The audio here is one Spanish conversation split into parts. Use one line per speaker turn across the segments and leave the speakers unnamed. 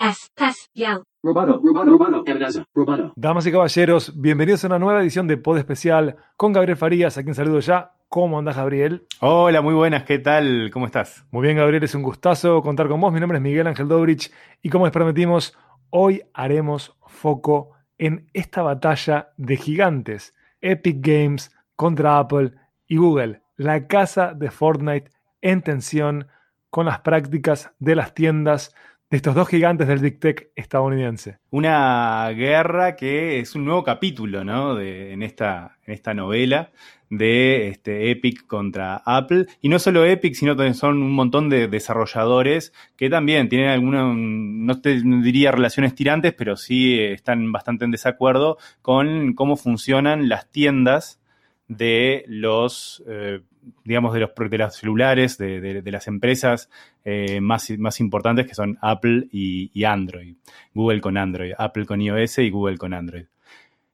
Espacial.
Roboto, roboto, roboto, roboto.
Damas y caballeros, bienvenidos a una nueva edición de Pod Especial con Gabriel Farías, a quien saludo ya. ¿Cómo andás, Gabriel?
Hola, muy buenas, ¿qué tal? ¿Cómo estás?
Muy bien, Gabriel, es un gustazo contar con vos. Mi nombre es Miguel Ángel Dobrich y como les prometimos, hoy haremos foco en esta batalla de gigantes, Epic Games contra Apple y Google, la casa de Fortnite en tensión con las prácticas de las tiendas de estos dos gigantes del Big Tech estadounidense.
Una guerra que es un nuevo capítulo, ¿no? De, en, esta, en esta novela de este, Epic contra Apple. Y no solo Epic, sino también son un montón de desarrolladores que también tienen alguna, no te diría relaciones tirantes, pero sí están bastante en desacuerdo con cómo funcionan las tiendas de los, eh, digamos, de los, de los celulares, de, de, las empresas eh, más, más importantes que son Apple y, Android. Google con Android, Apple con iOS y Google con Android.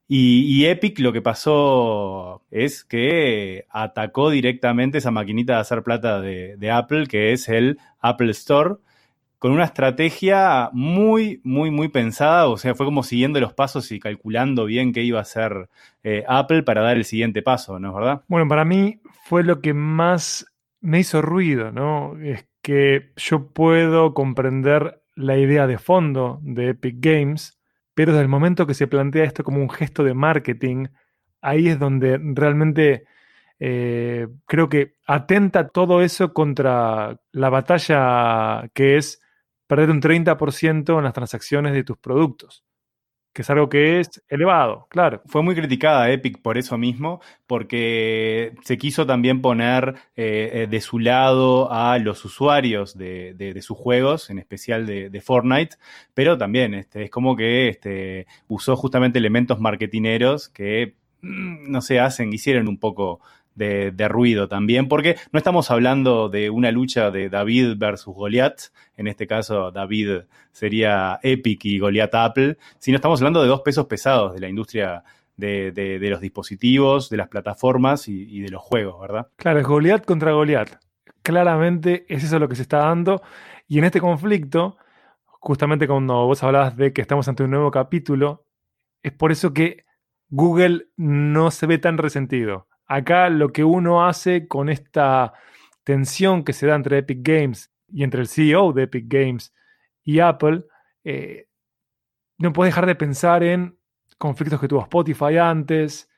Y, y, Epic lo que pasó es que atacó directamente esa maquinita de hacer plata de, de Apple, que es el Apple Store, con una estrategia muy, muy, muy pensada. O sea, fue como siguiendo los pasos y calculando bien qué iba a hacer eh, Apple para dar el siguiente paso, ¿no es verdad?
Bueno, para mí fue lo que más me hizo ruido, ¿no? Es que yo puedo comprender la idea de fondo de Epic Games, pero desde el momento que se plantea esto como un gesto de marketing, ahí es donde realmente eh, creo que atenta todo eso contra la batalla que es perder un 30% en las transacciones de tus productos que es algo que es elevado, claro.
Fue muy criticada Epic por eso mismo, porque se quiso también poner eh, de su lado a los usuarios de, sus juegos, en especial de, de Fortnite, pero también este, es como que este, usó justamente elementos marketineros que, mm, no sé, hacen, hicieron un poco de, ruido también, porque no estamos hablando de una lucha de David versus Goliath, en este caso David sería Epic y Goliath Apple, sino estamos hablando de dos pesos pesados de la industria de, de, los dispositivos, de las plataformas y, y, de los juegos, ¿verdad?
Claro, es Goliath contra Goliath. Claramente es eso lo que se está dando. Y en este conflicto, justamente cuando vos hablabas de que estamos ante un nuevo capítulo, es por eso que Google no se ve tan resentido acá lo que uno hace con esta tensión que se da entre Epic Games y entre el CEO de Epic Games y Apple, eh, no puedes dejar de pensar en conflictos que tuvo Spotify antes,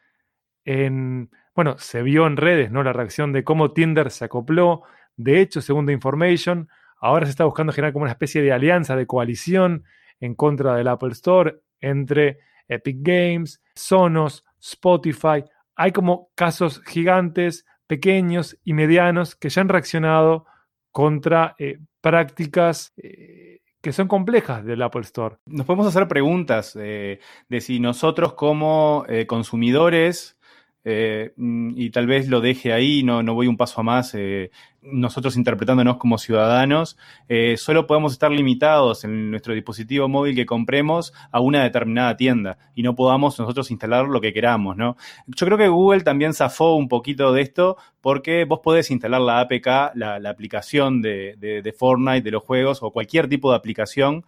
en, bueno, se vio en redes, ¿no? La reacción de cómo Tinder se acopló. De hecho, según The Information, ahora se está buscando generar como una especie de alianza, de coalición en contra del Apple Store entre Epic Games, Sonos, Spotify, hay como casos gigantes, pequeños y medianos que ya han reaccionado contra eh, prácticas eh, que son complejas del Apple Store.
Nos podemos hacer preguntas eh, de si nosotros como consumidores eh, y tal vez lo deje ahí, no, no voy un paso a más, eh, nosotros interpretándonos como ciudadanos, eh, solo podemos estar limitados en nuestro dispositivo móvil que compremos a una determinada tienda y no podamos nosotros instalar lo que queramos, ¿no? Yo creo que Google también zafó un poquito de esto porque vos podés instalar la APK, la, aplicación de, Fortnite, de los juegos o cualquier tipo de aplicación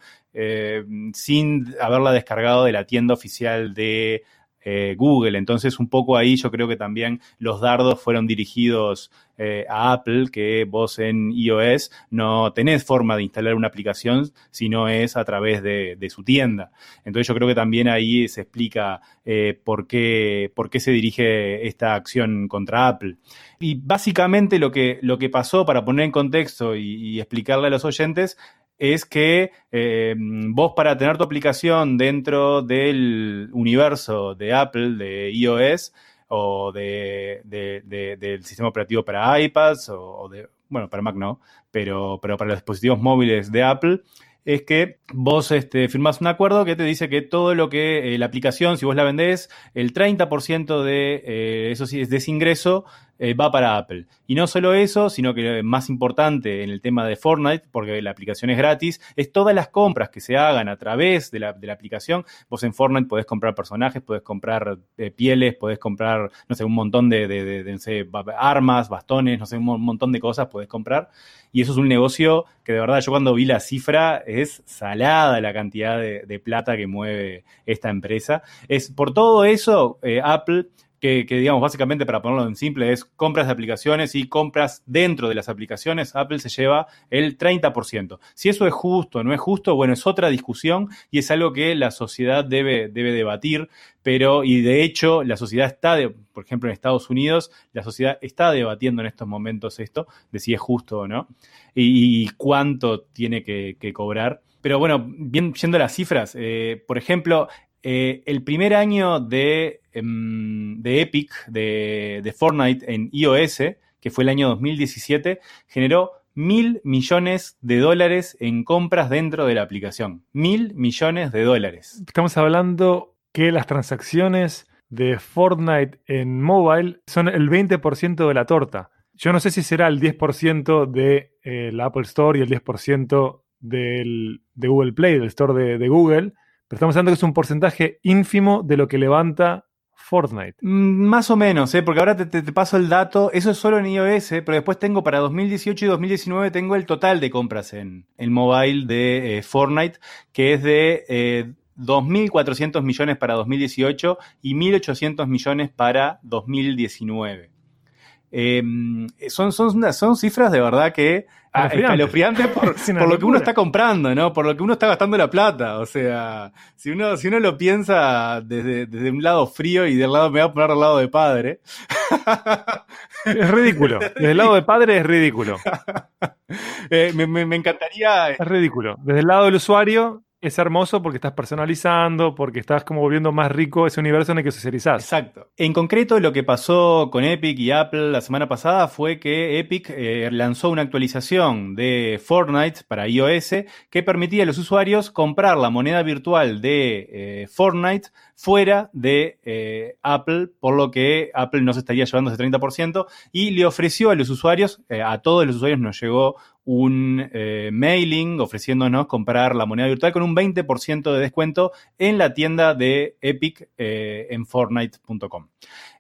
sin haberla descargado de la tienda oficial de eh, Google. Entonces, un poco ahí yo creo que también los dardos fueron dirigidos eh, a Apple, que vos en iOS no tenés forma de instalar una aplicación si no es a través de, su tienda. Entonces, yo creo que también ahí se explica eh, por, qué, se dirige esta acción contra Apple. Y básicamente lo que, lo que pasó, para poner en contexto y, y explicarle a los oyentes, es que eh, vos para tener tu aplicación dentro del universo de Apple, de iOS o de, de, de, del sistema operativo para iPads o, de, bueno, para Mac no, pero, pero para los dispositivos móviles de Apple, es que vos este, firmás un acuerdo que te dice que todo lo que eh, la aplicación, si vos la vendés, el 30% de eh, eso sí, de ese ingreso eh, va para Apple. Y no solo eso, sino que más importante en el tema de Fortnite, porque la aplicación es gratis, es todas las compras que se hagan a través de la, aplicación. Vos en Fortnite podés comprar personajes, podés comprar eh, pieles, podés comprar, no sé, un montón de, de- no sé, armas, bastones, no sé, un mo- montón de cosas podés comprar. Y eso es un negocio que de verdad yo cuando vi la cifra es salada la cantidad de, de plata que mueve esta empresa. Es por todo eso, eh, Apple que, digamos, básicamente para ponerlo en simple, es compras de aplicaciones y compras dentro de las aplicaciones, Apple se lleva el 30%. Si eso es justo o no es justo, bueno, es otra discusión y es algo que la sociedad debe, debe debatir, pero, y de hecho, la sociedad está, de, por ejemplo, en Estados Unidos, la sociedad está debatiendo en estos momentos esto, de si es justo o no, y, cuánto tiene que, que cobrar. Pero bueno, bien, yendo a las cifras, eh, por ejemplo, eh, el primer año de, em, de Epic, de, de, Fortnite en iOS, que fue el año 2017, generó mil millones de dólares en compras dentro de la aplicación. Mil millones de dólares.
Estamos hablando que las transacciones de Fortnite en mobile son el 20% de la torta. Yo no sé si será el 10% de eh, la Apple Store y el 10% del, de Google Play, del store de, de Google, pero estamos hablando que es un porcentaje ínfimo de lo que levanta Fortnite.
Mm, Más o menos, ¿eh? porque ahora te, te, paso el dato. Eso es solo en iOS, pero después tengo para 2018 y 2019 tengo el total de compras en el mobile de eh, Fortnite, que es de eh, 2.400 millones para 2018 y 1.800 millones para 2019. Eh, son, son, son cifras de verdad que ah, escalofriantes por, por lo que uno está comprando, ¿no? Por lo que uno está gastando la plata. O sea, si uno, si uno lo piensa desde, desde un lado frío y del lado, me voy a poner del lado de padre.
Es ridículo. Desde el lado de padre es ridículo.
eh, me, me, me encantaría.
Es ridículo. Desde el lado del usuario, es hermoso porque estás personalizando, porque estás como volviendo más rico ese universo en el que socializás.
Exacto. En concreto, lo que pasó con Epic y Apple la semana pasada fue que Epic eh, lanzó una actualización de Fortnite para iOS que permitía a los usuarios comprar la moneda virtual de eh, Fortnite fuera de eh, Apple, por lo que Apple no se estaría llevando ese 30% y le ofreció a los usuarios, a todos los usuarios nos llegó un eh, mailing ofreciéndonos comprar la moneda virtual con un 20% de descuento en la tienda de Epic eh, en Fortnite.com.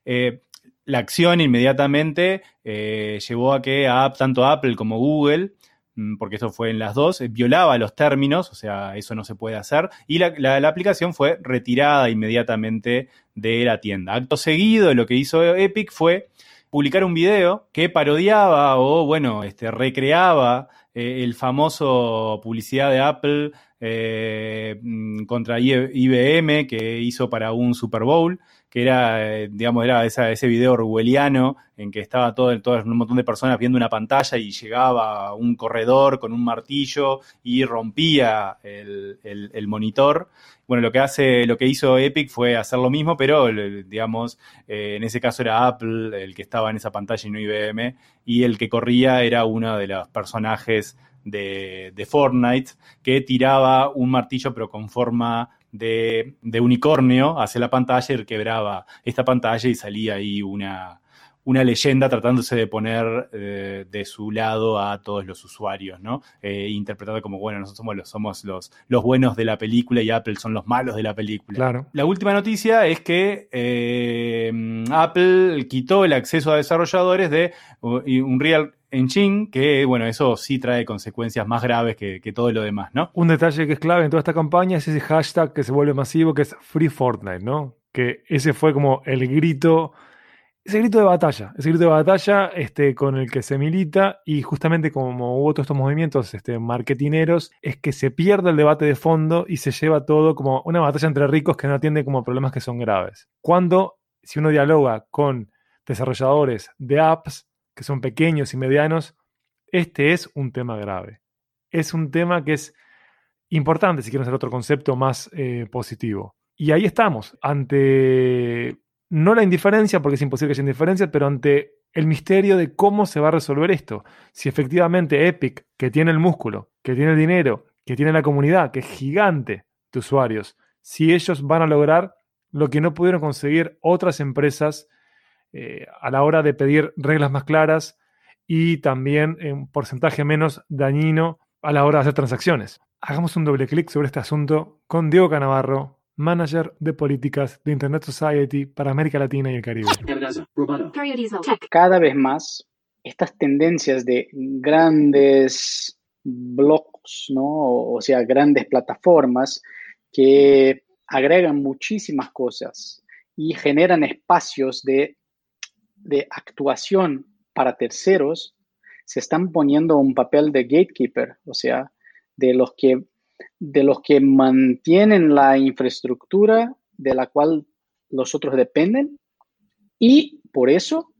Eh, la acción inmediatamente llevó a que tanto Apple como Google mm, porque eso fue en las dos, violaba los términos, o sea, eso no se puede hacer, y la, la, aplicación fue retirada inmediatamente de la tienda. Acto seguido, lo que hizo Epic fue publicar un video que parodiaba o, bueno, este, recreaba eh, el famoso publicidad de Apple eh, contra IBM que hizo para un Super Bowl, que era, eh, digamos, era ese video orwelliano en que estaba todo, todo un montón de personas viendo una pantalla y llegaba un corredor con un martillo y rompía el, el, el monitor. Bueno, lo que hace, lo que hizo Epic fue hacer lo mismo, pero digamos, eh, en ese caso era Apple el que estaba en esa pantalla y no IBM, y el que corría era uno de los personajes de, de Fortnite que tiraba un martillo pero con forma de, de, unicornio hacia la pantalla y quebraba esta pantalla y salía ahí una, una leyenda tratándose de poner eh, de su lado a todos los usuarios, ¿no? Eh, interpretado como, bueno, nosotros somos, los, somos los, los buenos de la película y Apple son los malos de la película.
Claro.
La última noticia es que eh, Apple quitó el acceso a desarrolladores de Unreal Engine, que bueno, eso sí trae consecuencias más graves que, que, todo lo demás, ¿no?
Un detalle que es clave en toda esta campaña es ese hashtag que se vuelve masivo, que es Free Fortnite, ¿no? Que ese fue como el grito, ese grito de batalla, ese grito de batalla este, con el que se milita y justamente como hubo todos estos movimientos este, marketineros, es que se pierde el debate de fondo y se lleva todo como una batalla entre ricos que no atiende como problemas que son graves. Cuando, si uno dialoga con desarrolladores de apps, que son pequeños y medianos, este es un tema grave. Es un tema que es importante si quieren hacer otro concepto más eh, positivo. Y ahí estamos, ante no la indiferencia, porque es imposible que haya indiferencia, pero ante el misterio de cómo se va a resolver esto. Si efectivamente Epic, que tiene el músculo, que tiene el dinero, que tiene la comunidad, que es gigante de usuarios, si ellos van a lograr lo que no pudieron conseguir otras empresas eh, a la hora de pedir reglas más claras y también un porcentaje menos dañino a la hora de hacer transacciones. Hagamos un doble clic sobre este asunto con Diego Canavarro, manager de políticas de Internet Society para América Latina y el Caribe.
Cada vez más, estas tendencias de grandes blogs, ¿no? o sea, grandes plataformas que agregan muchísimas cosas y generan espacios de, de actuación para terceros, se están poniendo un papel de gatekeeper, o sea, de los que de los que mantienen la infraestructura de la cual los otros dependen y por eso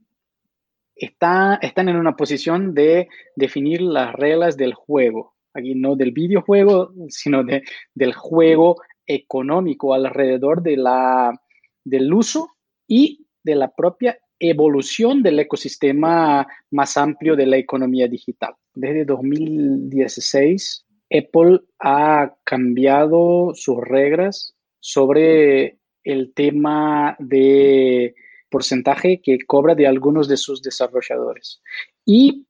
está, están en una posición de definir las reglas del juego. Aquí no del videojuego, sino de, del juego económico alrededor de la, del uso y de la propia evolución del ecosistema más amplio de la economía digital. Desde 2016, Apple ha cambiado sus reglas sobre el tema de porcentaje que cobra de algunos de sus desarrolladores. Y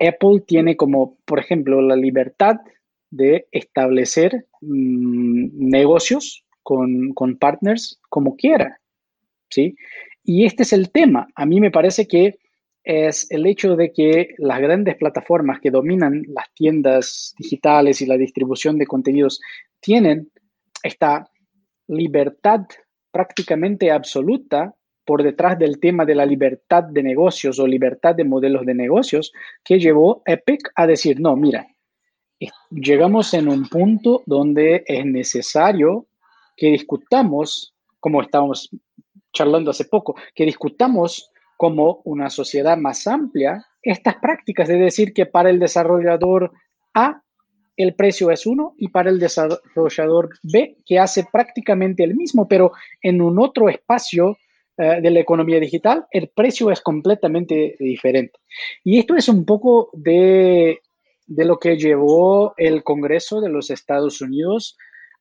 Apple tiene como, por ejemplo, la libertad de establecer mm, negocios con, con, partners como quiera. ¿sí? Y este es el tema. A mí me parece que es el hecho de que las grandes plataformas que dominan las tiendas digitales y la distribución de contenidos tienen esta libertad prácticamente absoluta por detrás del tema de la libertad de negocios o libertad de modelos de negocios que llevó Epic a decir, no, mira, llegamos en un punto donde es necesario que discutamos, como estábamos charlando hace poco, que discutamos como una sociedad más amplia estas prácticas, es decir, que para el desarrollador A el precio es uno y para el desarrollador B, que hace prácticamente el mismo, pero en un otro espacio eh, de la economía digital, el precio es completamente diferente. Y esto es un poco de, de lo que llevó el Congreso de los Estados Unidos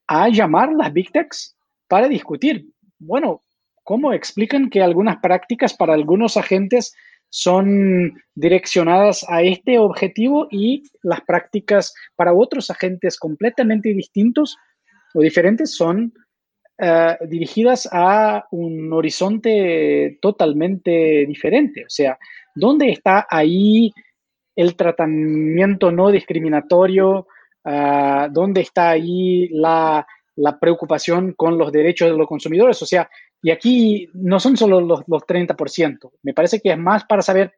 a llamar las Big Techs para discutir, bueno, ¿Cómo explican que algunas prácticas para algunos agentes son direccionadas a este objetivo y las prácticas para otros agentes completamente distintos o diferentes son eh, dirigidas a un horizonte totalmente diferente? O sea, ¿dónde está ahí el tratamiento no discriminatorio? Ah, ¿Dónde está ahí la, la preocupación con los derechos de los consumidores? O sea, y aquí no son solo los, los 30%, me parece que es más para saber,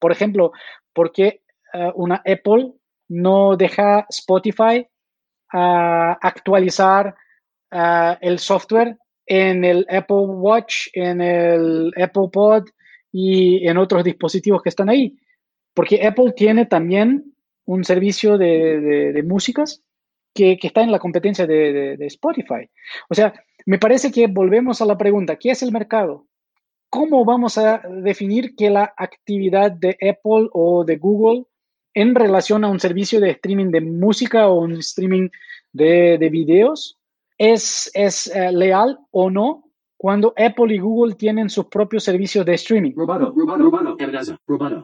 por ejemplo, por qué eh, una Apple no deja Spotify ah, actualizar ah, el software en el Apple Watch, en el Apple Pod y en otros dispositivos que están ahí. Porque Apple tiene también un servicio de, de, músicas que, que, está en la competencia de, de Spotify. O sea, me parece que volvemos a la pregunta, ¿qué es el mercado? ¿Cómo vamos a definir que la actividad de Apple o de Google en relación a un servicio de streaming de música o un streaming de, de videos es, es uh, leal o no cuando Apple y Google tienen sus propios servicios de streaming?
Roboto.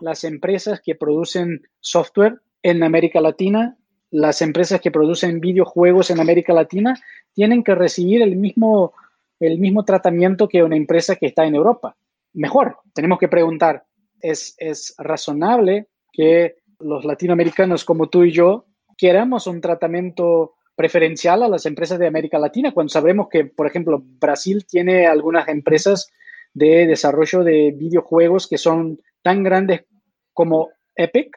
Las empresas que producen software en América Latina las empresas que producen videojuegos en América Latina tienen que recibir el mismo, el mismo tratamiento que una empresa que está en Europa. Mejor, tenemos que preguntar, ¿es, es razonable que los latinoamericanos como tú y yo queramos un tratamiento preferencial a las empresas de América Latina cuando sabemos que, por ejemplo, Brasil tiene algunas empresas de desarrollo de videojuegos que son tan grandes como Epic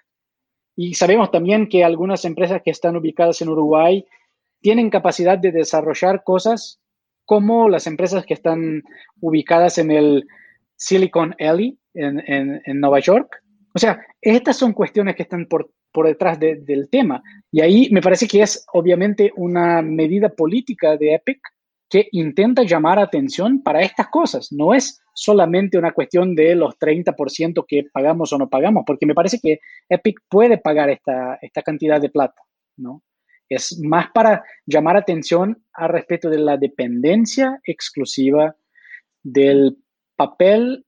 y sabemos también que algunas empresas que están ubicadas en Uruguay tienen capacidad de desarrollar cosas como las empresas que están ubicadas en el Silicon Alley en, en, Nueva York. O sea, estas son cuestiones que están por, por detrás del tema. Y ahí me parece que es obviamente una medida política de Epic que intenta llamar atención para estas cosas. No es solamente una cuestión de los 30% que pagamos o no pagamos, porque me parece que Epic puede pagar esta, esta cantidad de plata, ¿no? Es más para llamar atención al respecto de la dependencia exclusiva del papel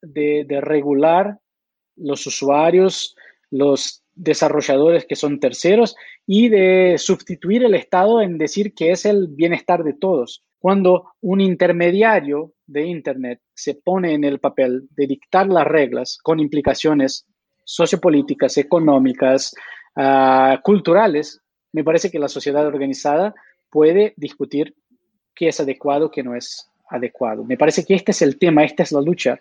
de, de regular los usuarios, los desarrolladores que son terceros y de sustituir el Estado en decir que es el bienestar de todos. Cuando un intermediario de Internet se pone en el papel de dictar las reglas con implicaciones sociopolíticas, económicas, uh, culturales, me parece que la sociedad organizada puede discutir qué es adecuado, qué no es adecuado. Me parece que este es el tema, esta es la lucha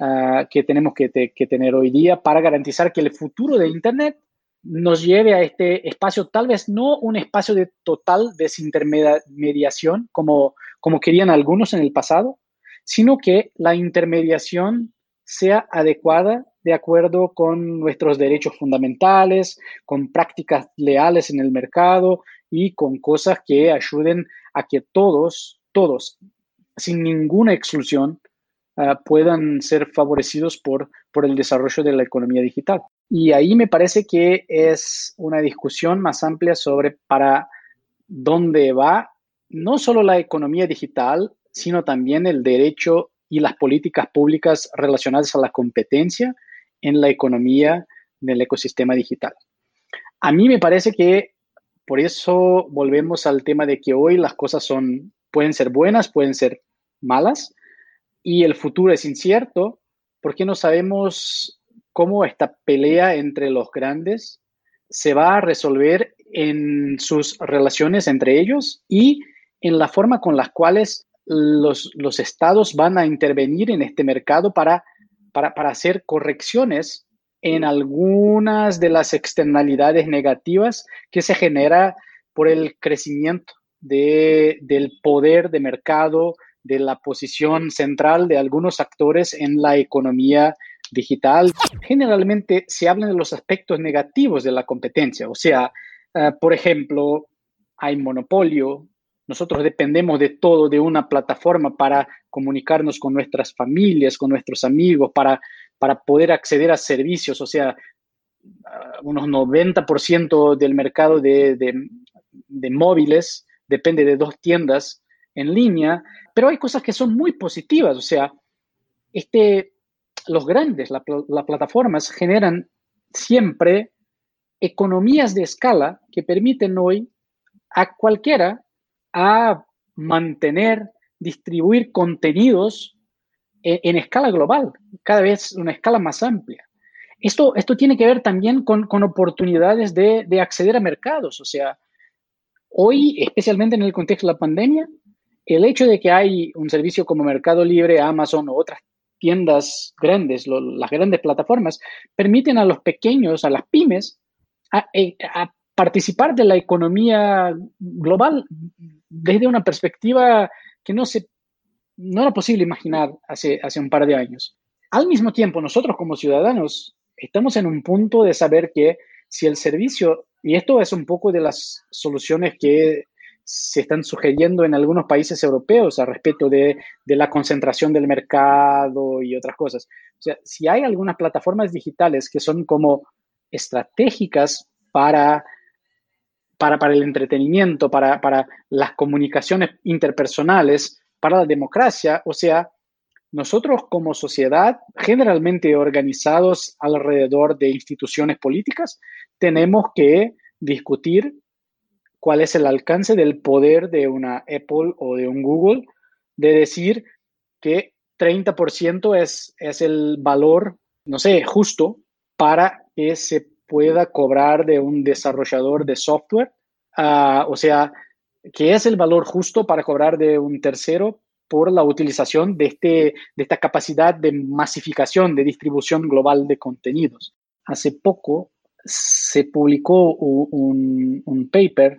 uh, que tenemos que, te, que tener hoy día para garantizar que el futuro de Internet nos lleve a este espacio, tal vez no un espacio de total desintermediación como, como querían algunos en el pasado, sino que la intermediación sea adecuada de acuerdo con nuestros derechos fundamentales, con prácticas leales en el mercado y con cosas que ayuden a que todos, todos, sin ninguna exclusión, uh, puedan ser favorecidos por, por el desarrollo de la economía digital. Y ahí me parece que es una discusión más amplia sobre para dónde va no solo la economía digital, sino también el derecho y las políticas públicas relacionadas a la competencia en la economía del ecosistema digital. A mí me parece que por eso volvemos al tema de que hoy las cosas son, pueden ser buenas, pueden ser malas, y el futuro es incierto porque no sabemos cómo esta pelea entre los grandes se va a resolver en sus relaciones entre ellos y en la forma con las cuales los, los estados van a intervenir en este mercado para, para, para hacer correcciones en algunas de las externalidades negativas que se genera por el crecimiento de, del poder de mercado, de la posición central de algunos actores en la economía digital. Generalmente se habla de los aspectos negativos de la competencia, o sea, uh, por ejemplo, hay monopolio, nosotros dependemos de todo, de una plataforma para comunicarnos con nuestras familias, con nuestros amigos, para, para poder acceder a servicios, o sea, uh, unos 90% del mercado de, de móviles depende de dos tiendas en línea, pero hay cosas que son muy positivas, o sea, este, los grandes, las la plataformas generan siempre economías de escala que permiten hoy a cualquiera a mantener, distribuir contenidos en, en, escala global, cada vez una escala más amplia. Esto, esto tiene que ver también con, con oportunidades de, de, acceder a mercados. O sea, hoy, especialmente en el contexto de la pandemia, el hecho de que hay un servicio como Mercado Libre, Amazon o otras tiendas grandes, las grandes plataformas, permiten a los pequeños, a las pymes, a, a, participar de la economía global desde una perspectiva que no, era posible imaginar hace un par de años. Al mismo tiempo, nosotros como ciudadanos estamos en un punto de saber que si el servicio, y esto es un poco de las soluciones que se están sugiriendo en algunos países europeos a respecto de, de, la concentración del mercado y otras cosas. O sea, si hay algunas plataformas digitales que son como estratégicas para, para, para el entretenimiento, para, para las comunicaciones interpersonales, para la democracia, o sea, nosotros como sociedad, generalmente organizados alrededor de instituciones políticas, tenemos que discutir cuál es el alcance del poder de una Apple o de un Google de decir que 30% es, es el valor, no sé, justo para que se pueda cobrar de un desarrollador de software. Uh, o sea, que es el valor justo para cobrar de un tercero por la utilización de, este, de esta capacidad de masificación, de distribución global de contenidos. Hace poco se publicó un, un paper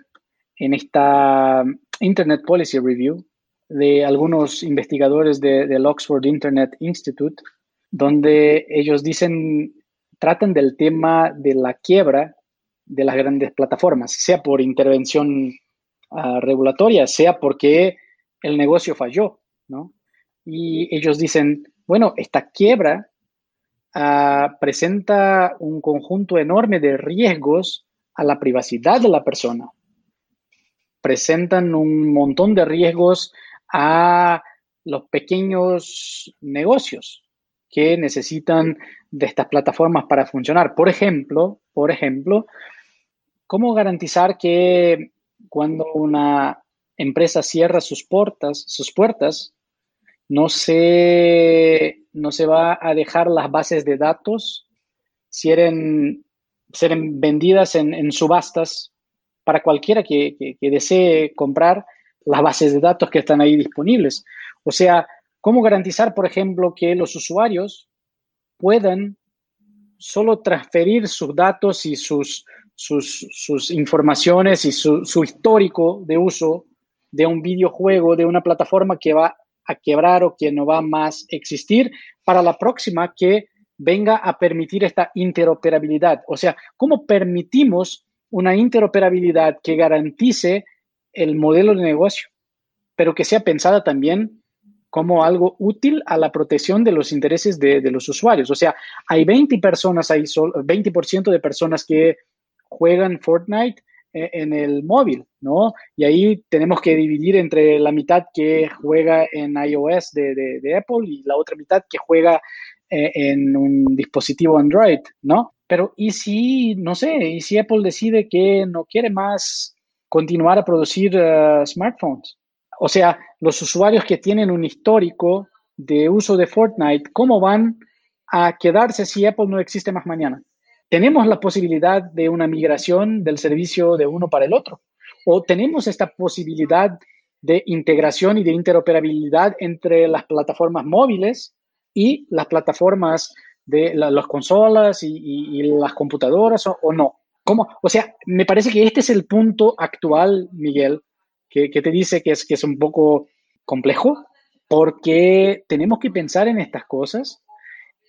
en esta Internet Policy Review de algunos investigadores de, del Oxford Internet Institute, donde ellos dicen, tratan del tema de la quiebra de las grandes plataformas, sea por intervención uh, regulatoria, sea porque el negocio falló, ¿no? Y ellos dicen, bueno, esta quiebra uh, presenta un conjunto enorme de riesgos a la privacidad de la persona, presentan un montón de riesgos a los pequeños negocios. que necesitan de estas plataformas para funcionar. Por ejemplo, por ejemplo, ¿cómo garantizar que cuando una empresa cierra sus puertas, sus puertas, no se, no se va a dejar las bases de datos ser, vendidas en, subastas para cualquiera que, desee comprar las bases de datos que están ahí disponibles. O sea, ¿cómo garantizar, por ejemplo, que los usuarios puedan solo transferir sus datos y sus, sus, informaciones y su, su, histórico de uso de un videojuego, de una plataforma que va a quebrar o que no va más a existir para la próxima que venga a permitir esta interoperabilidad. O sea, ¿cómo permitimos una interoperabilidad que garantice el modelo de negocio, pero que sea pensada también como algo útil a la protección de los intereses de, los usuarios? O sea, hay 20 personas, hay 20% de personas que juegan Fortnite eh, en el móvil, ¿no? Y ahí tenemos que dividir entre la mitad que juega en iOS de, Apple y la otra mitad que juega eh, en un dispositivo Android, ¿no? Pero ¿y si, no sé, y si Apple decide que no quiere más continuar a producir eh, smartphones? O sea, los usuarios que tienen un histórico de uso de Fortnite, ¿cómo van a quedarse si Apple no existe más mañana? tenemos la posibilidad de una migración del servicio de uno para el otro. O tenemos esta posibilidad de integración y de interoperabilidad entre las plataformas móviles y las plataformas de las consolas y, las computadoras o, no. ¿Cómo? O sea, me parece que este es el punto actual, Miguel, que, que te dice que es, que es un poco complejo, porque tenemos que pensar en estas cosas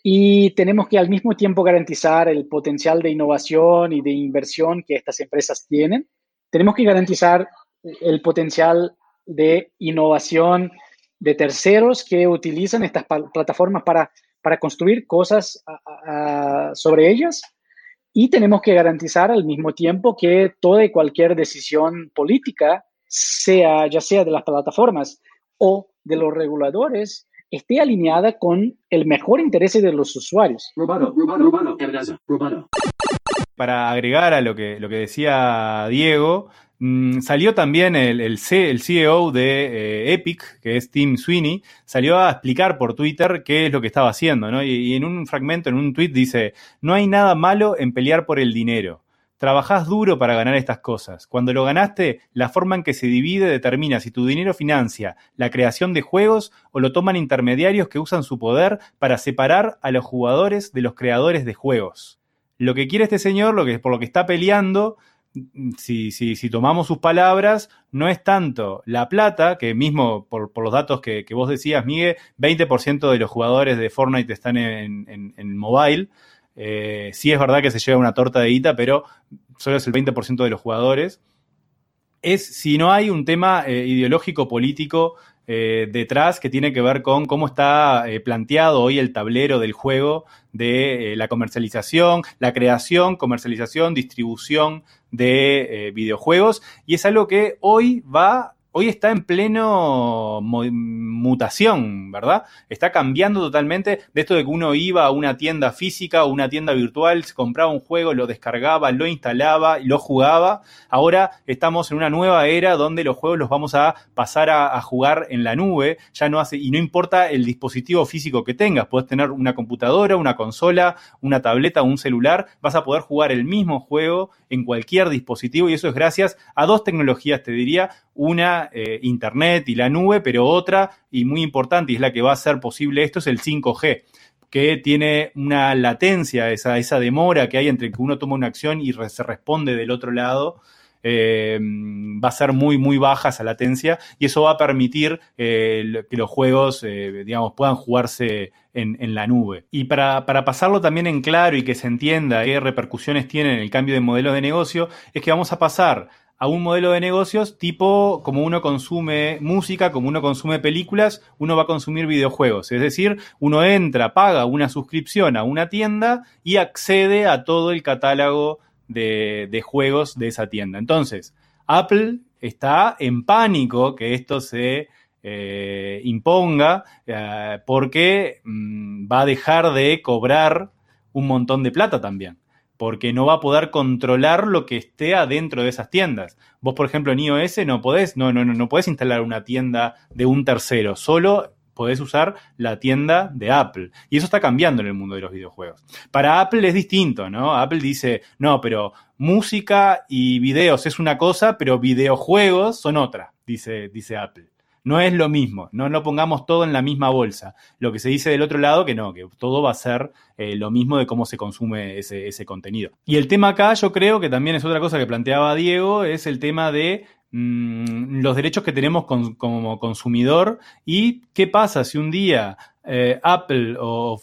y tenemos que al mismo tiempo garantizar el potencial de innovación y de inversión que estas empresas tienen. Tenemos que garantizar el potencial de innovación de terceros que utilizan estas plataformas para, para construir cosas sobre ellas. Y tenemos que garantizar al mismo tiempo que toda y cualquier decisión política, sea ya sea de las plataformas o de los reguladores, esté alineada con el mejor interés de los usuarios.
Para agregar a lo que, lo que decía Diego, mm, salió también el, el, CEO de eh, Epic, que es Tim Sweeney, salió a explicar por Twitter qué es lo que estaba haciendo, ¿no? y en un fragmento, en un tweet dice, no hay nada malo en pelear por el dinero. Trabajás duro para ganar estas cosas. Cuando lo ganaste, la forma en que se divide determina si tu dinero financia la creación de juegos o lo toman intermediarios que usan su poder para separar a los jugadores de los creadores de juegos. Lo que quiere este señor, lo que, por lo que está peleando, si, si, si, tomamos sus palabras, no es tanto la plata, que mismo por, los datos que, vos decías, Miguel, 20% de los jugadores de Fortnite están en, en mobile, eh, sí es verdad que se lleva una torta de guita, pero solo es el 20% de los jugadores. Es si no hay un tema eh, ideológico político eh, detrás que tiene que ver con cómo está planteado hoy el tablero del juego de la comercialización, la creación, comercialización, distribución de videojuegos. Y es algo que hoy va hoy está en pleno mutación, ¿verdad? Está cambiando totalmente de esto de que uno iba a una tienda física o una tienda virtual, se compraba un juego, lo descargaba, lo instalaba, lo jugaba. Ahora estamos en una nueva era donde los juegos los vamos a pasar a, jugar en la nube, ya no hace, y no importa el dispositivo físico que tengas, puedes tener una computadora, una consola, una tableta o un celular, vas a poder jugar el mismo juego en cualquier dispositivo y eso es gracias a dos tecnologías, te diría, una eh, Internet y la nube, pero otra y muy importante y es la que va a hacer posible esto es el 5G que tiene una latencia, esa, esa demora que hay entre que uno toma una acción y se responde del otro lado, eh, va a ser muy, muy baja esa latencia y eso va a permitir eh, que los juegos, digamos, puedan jugarse en, en la nube. Y para, para, pasarlo también en claro y que se entienda qué repercusiones tiene el cambio de modelo de negocio, es que vamos a pasar a un modelo de negocios tipo como uno consume música, como uno consume películas, uno va a consumir videojuegos. Es decir, uno entra, paga una suscripción a una tienda y accede a todo el catálogo de, juegos de esa tienda. Entonces, Apple está en pánico que esto se eh, imponga, porque mm, va a dejar de cobrar un montón de plata también porque no va a poder controlar lo que esté adentro de esas tiendas. Vos, por ejemplo, en iOS no podés, no, no, no podés instalar una tienda de un tercero, solo podés usar la tienda de Apple. Y eso está cambiando en el mundo de los videojuegos. Para Apple es distinto, ¿no? Apple dice, no, pero música y videos es una cosa, pero videojuegos son otra, dice, dice Apple. No es lo mismo, no lo pongamos todo en la misma bolsa. Lo que se dice del otro lado, que no, que todo va a ser eh, lo mismo de cómo se consume ese, contenido. Y el tema acá, yo creo que también es otra cosa que planteaba Diego, es el tema de los derechos que tenemos como consumidor y qué pasa si un día eh, Apple o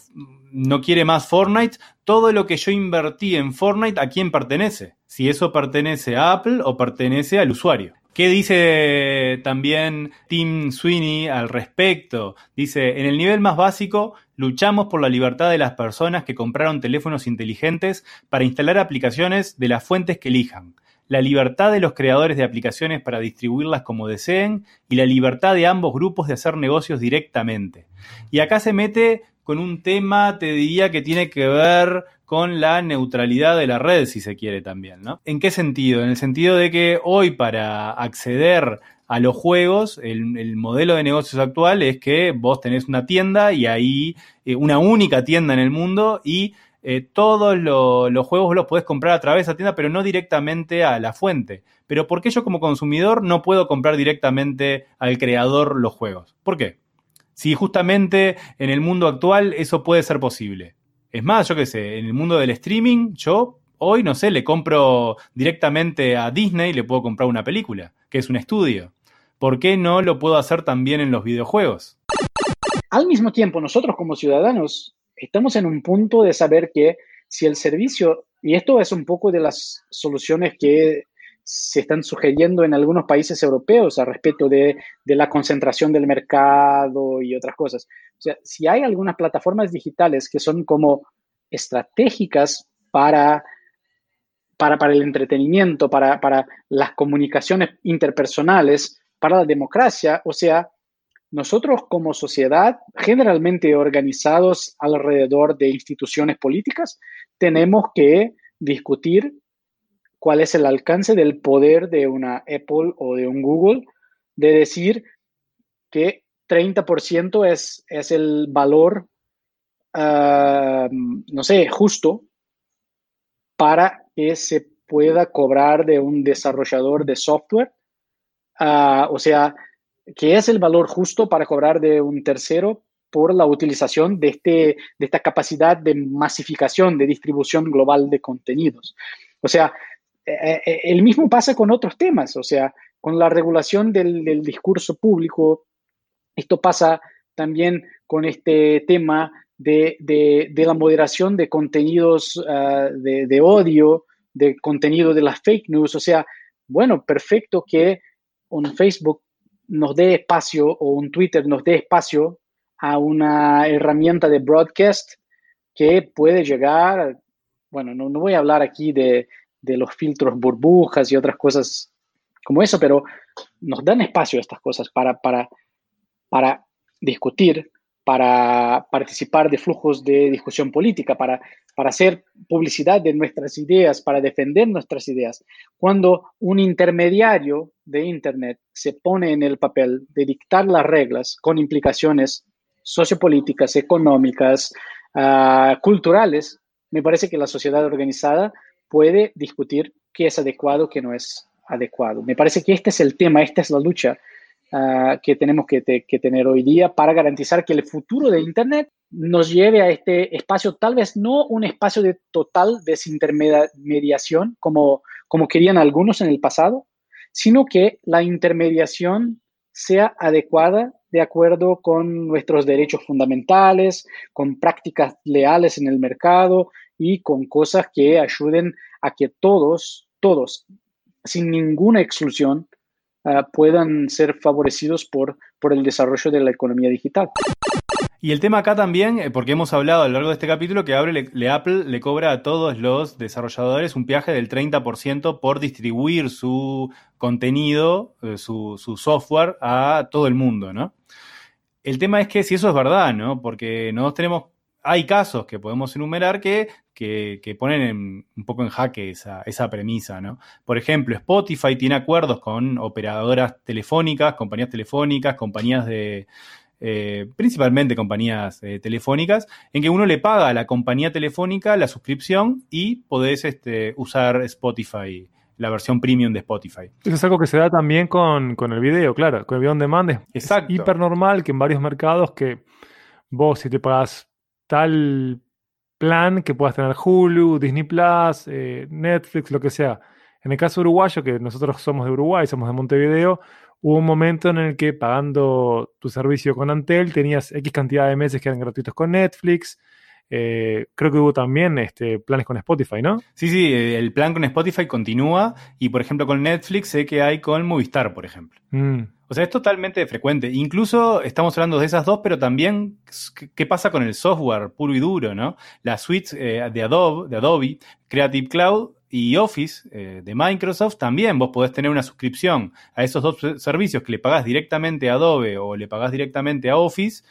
no quiere más Fortnite, todo lo que yo invertí en Fortnite, ¿a quién pertenece? Si eso pertenece a Apple o pertenece al usuario. ¿Qué dice también Tim Sweeney al respecto? Dice, en el nivel más básico, luchamos por la libertad de las personas que compraron teléfonos inteligentes para instalar aplicaciones de las fuentes que elijan, la libertad de los creadores de aplicaciones para distribuirlas como deseen y la libertad de ambos grupos de hacer negocios directamente. Y acá se mete con un tema, te diría, que tiene que ver con la neutralidad de la red, si se quiere también, ¿no? ¿En qué sentido? En el sentido de que hoy para acceder a los juegos, el, modelo de negocios actual es que vos tenés una tienda y ahí, eh, una única tienda en el mundo y eh, todos los juegos los podés comprar a través de esa tienda, pero no directamente a la fuente. Pero ¿por qué yo como consumidor no puedo comprar directamente al creador los juegos? ¿Por qué? Si justamente en el mundo actual eso puede ser posible. Es más, yo qué sé, en el mundo del streaming, yo hoy, no sé, le compro directamente a Disney, le puedo comprar una película, que es un estudio. ¿Por qué no lo puedo hacer también en los videojuegos?
Al mismo tiempo, nosotros como ciudadanos estamos en un punto de saber que si el servicio, y esto es un poco de las soluciones que se están sugiriendo en algunos países europeos a respecto de, la concentración del mercado y otras cosas. O sea, si hay algunas plataformas digitales que son como estratégicas para, para, para el entretenimiento, para, para las comunicaciones interpersonales, para la democracia, o sea, nosotros como sociedad, generalmente organizados alrededor de instituciones políticas, tenemos que discutir cuál es el alcance del poder de una Apple o de un Google de decir que 30% es, es el valor, ah, no sé, justo para que se pueda cobrar de un desarrollador de software. Ah, o sea, que es el valor justo para cobrar de un tercero por la utilización de, este, de esta capacidad de masificación, de distribución global de contenidos. O sea, eh, eh, el mismo pasa con otros temas, o sea, con la regulación del, discurso público, esto pasa también con este tema de, la moderación de contenidos ah, de, odio, de contenido de las fake news, o sea, bueno, perfecto que un Facebook nos dé espacio o un Twitter nos dé espacio a una herramienta de broadcast que puede llegar, bueno, no voy a hablar aquí de, de los filtros burbujas y otras cosas como eso, pero nos dan espacio a estas cosas para, para, para discutir, para participar de flujos de discusión política, para, para hacer publicidad de nuestras ideas, para defender nuestras ideas. Cuando un intermediario de Internet se pone en el papel de dictar las reglas con implicaciones sociopolíticas, económicas, ah, culturales, me parece que la sociedad organizada puede discutir qué es adecuado, qué no es adecuado. Me parece que este es el tema, esta es la lucha ah, que tenemos que, tener hoy día para garantizar que el futuro de Internet nos lleve a este espacio, tal vez no un espacio de total desintermediación como, como querían algunos en el pasado, sino que la intermediación sea adecuada de acuerdo con nuestros derechos fundamentales, con prácticas leales en el mercado y con cosas que ayuden a que todos, todos, sin ninguna exclusión, ah, puedan ser favorecidos por, por el desarrollo de la economía digital.
Y el tema acá también, eh, porque hemos hablado a lo largo de este capítulo, que Apple le, Apple le cobra a todos los desarrolladores un viaje del 30% por distribuir su contenido, eh, su, su, software a todo el mundo, ¿no? El tema es que si eso es verdad, ¿no? Porque nosotros tenemos, hay casos que podemos enumerar que, que, ponen un poco en jaque esa, esa premisa, ¿no? Por ejemplo, Spotify tiene acuerdos con operadoras telefónicas, compañías telefónicas, compañías de eh, principalmente compañías eh, telefónicas, en que uno le paga a la compañía telefónica la suscripción y podés este, usar Spotify, la versión premium de Spotify.
Eso es algo que se da también con, el video, claro, con el video on demand. Es,
Exacto.
hiper normal que en varios mercados que vos si te pagas tal plan que puedas tener Hulu, Disney Plus, eh, Netflix, lo que sea. En el caso uruguayo, que nosotros somos de Uruguay, somos de Montevideo, hubo un momento en el que pagando tu servicio con Antel tenías X cantidad de meses que eran gratuitos con Netflix. Eh, creo que hubo también este, planes con Spotify, ¿no?
Sí, sí, el plan con Spotify continúa y, por ejemplo, con Netflix sé que hay con Movistar, por ejemplo.
Mm.
O sea, es totalmente frecuente. Incluso estamos hablando de esas dos, pero también qué pasa con el software puro y duro, ¿no? Las suites eh, de Adobe, de Adobe, Creative Cloud y Office eh, de Microsoft también vos podés tener una suscripción a esos dos servicios que le pagás directamente a Adobe o le pagás directamente a Office,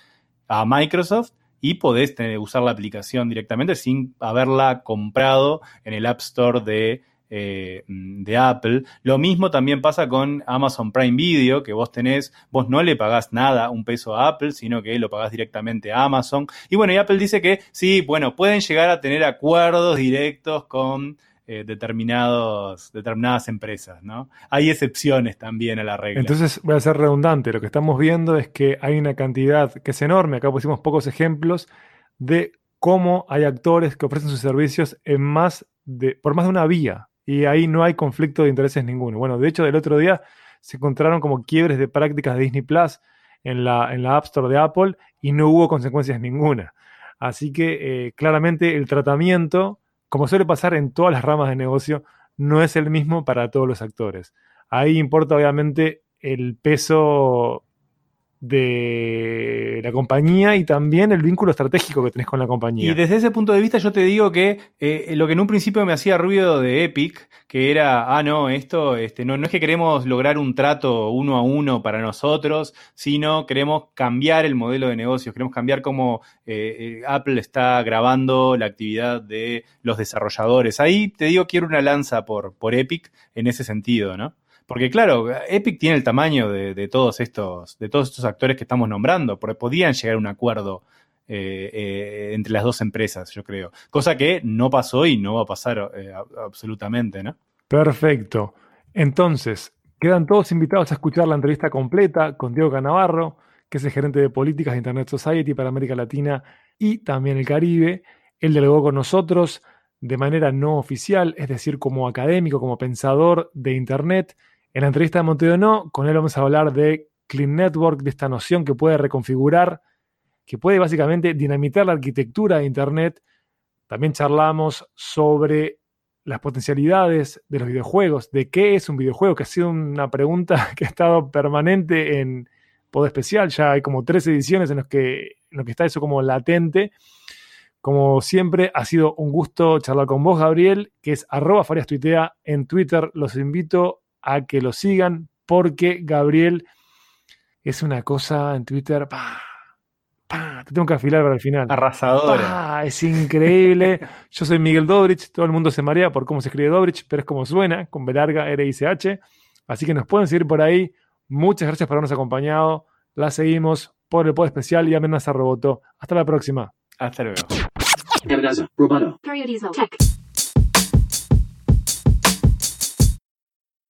a Microsoft, y podés usar la aplicación directamente sin haberla comprado en el App Store de, eh, de Apple. Lo mismo también pasa con Amazon Prime Video, que vos tenés, vos no le pagás nada, un peso a Apple, sino que lo pagás directamente a Amazon. Y bueno, y Apple dice que sí, bueno, pueden llegar a tener acuerdos directos con eh, determinados, determinadas empresas, ¿no? Hay excepciones también a la regla.
Entonces, voy a ser redundante, lo que estamos viendo es que hay una cantidad que es enorme, acá pusimos pocos ejemplos, de cómo hay actores que ofrecen sus servicios en más de, por más de una vía, y ahí no hay conflicto de intereses ninguno. Bueno, de hecho, del otro día se encontraron como quiebres de prácticas de Disney Plus en la, en la App Store de Apple y no hubo consecuencias ninguna. Así que eh, claramente el tratamiento como suele pasar en todas las ramas de negocio, no es el mismo para todos los actores. Ahí importa obviamente el peso de la compañía y también el vínculo estratégico que tenés con la compañía.
Y desde ese punto de vista yo te digo que eh, lo que en un principio me hacía ruido de Epic, que era, ah, no, esto este, no, no es que queremos lograr un trato uno a uno para nosotros, sino queremos cambiar el modelo de negocios, queremos cambiar cómo eh, eh, Apple está grabando la actividad de los desarrolladores. Ahí te digo, quiero una lanza por, por Epic en ese sentido, ¿no? Porque claro, Epic tiene el tamaño de, todos estos, de todos estos actores que estamos nombrando, porque podían llegar a un acuerdo eh, eh, entre las dos empresas, yo creo. Cosa que no pasó y no va a pasar eh, absolutamente, ¿no?
Perfecto. Entonces, quedan todos invitados a escuchar la entrevista completa con Diego Canavarro, que es el gerente de políticas de Internet Society para América Latina y también el Caribe. Él delegó con nosotros de manera no oficial, es decir, como académico, como pensador de Internet, en la entrevista de No, con él vamos a hablar de Clean Network, de esta noción que puede reconfigurar, que puede básicamente dinamitar la arquitectura de Internet. También charlamos sobre las potencialidades de los videojuegos, de qué es un videojuego, que ha sido una pregunta que ha estado permanente en Pod Especial. Ya hay como tres ediciones en las que, que está eso como latente. Como siempre, ha sido un gusto charlar con vos, Gabriel, que es arroba Farias Tuitea en Twitter. Los invito a que lo sigan porque Gabriel es una cosa en Twitter. te tengo que afilar para el final.
Arrasadora.
es increíble. Yo soy Miguel Dobrich. Todo el mundo se marea por cómo se escribe Dobrich, pero es como suena, con B larga, R I C H. Así que nos pueden seguir por ahí. Muchas gracias por habernos acompañado. La seguimos por el pod especial y amenaza roboto. Hasta la próxima.
Hasta luego.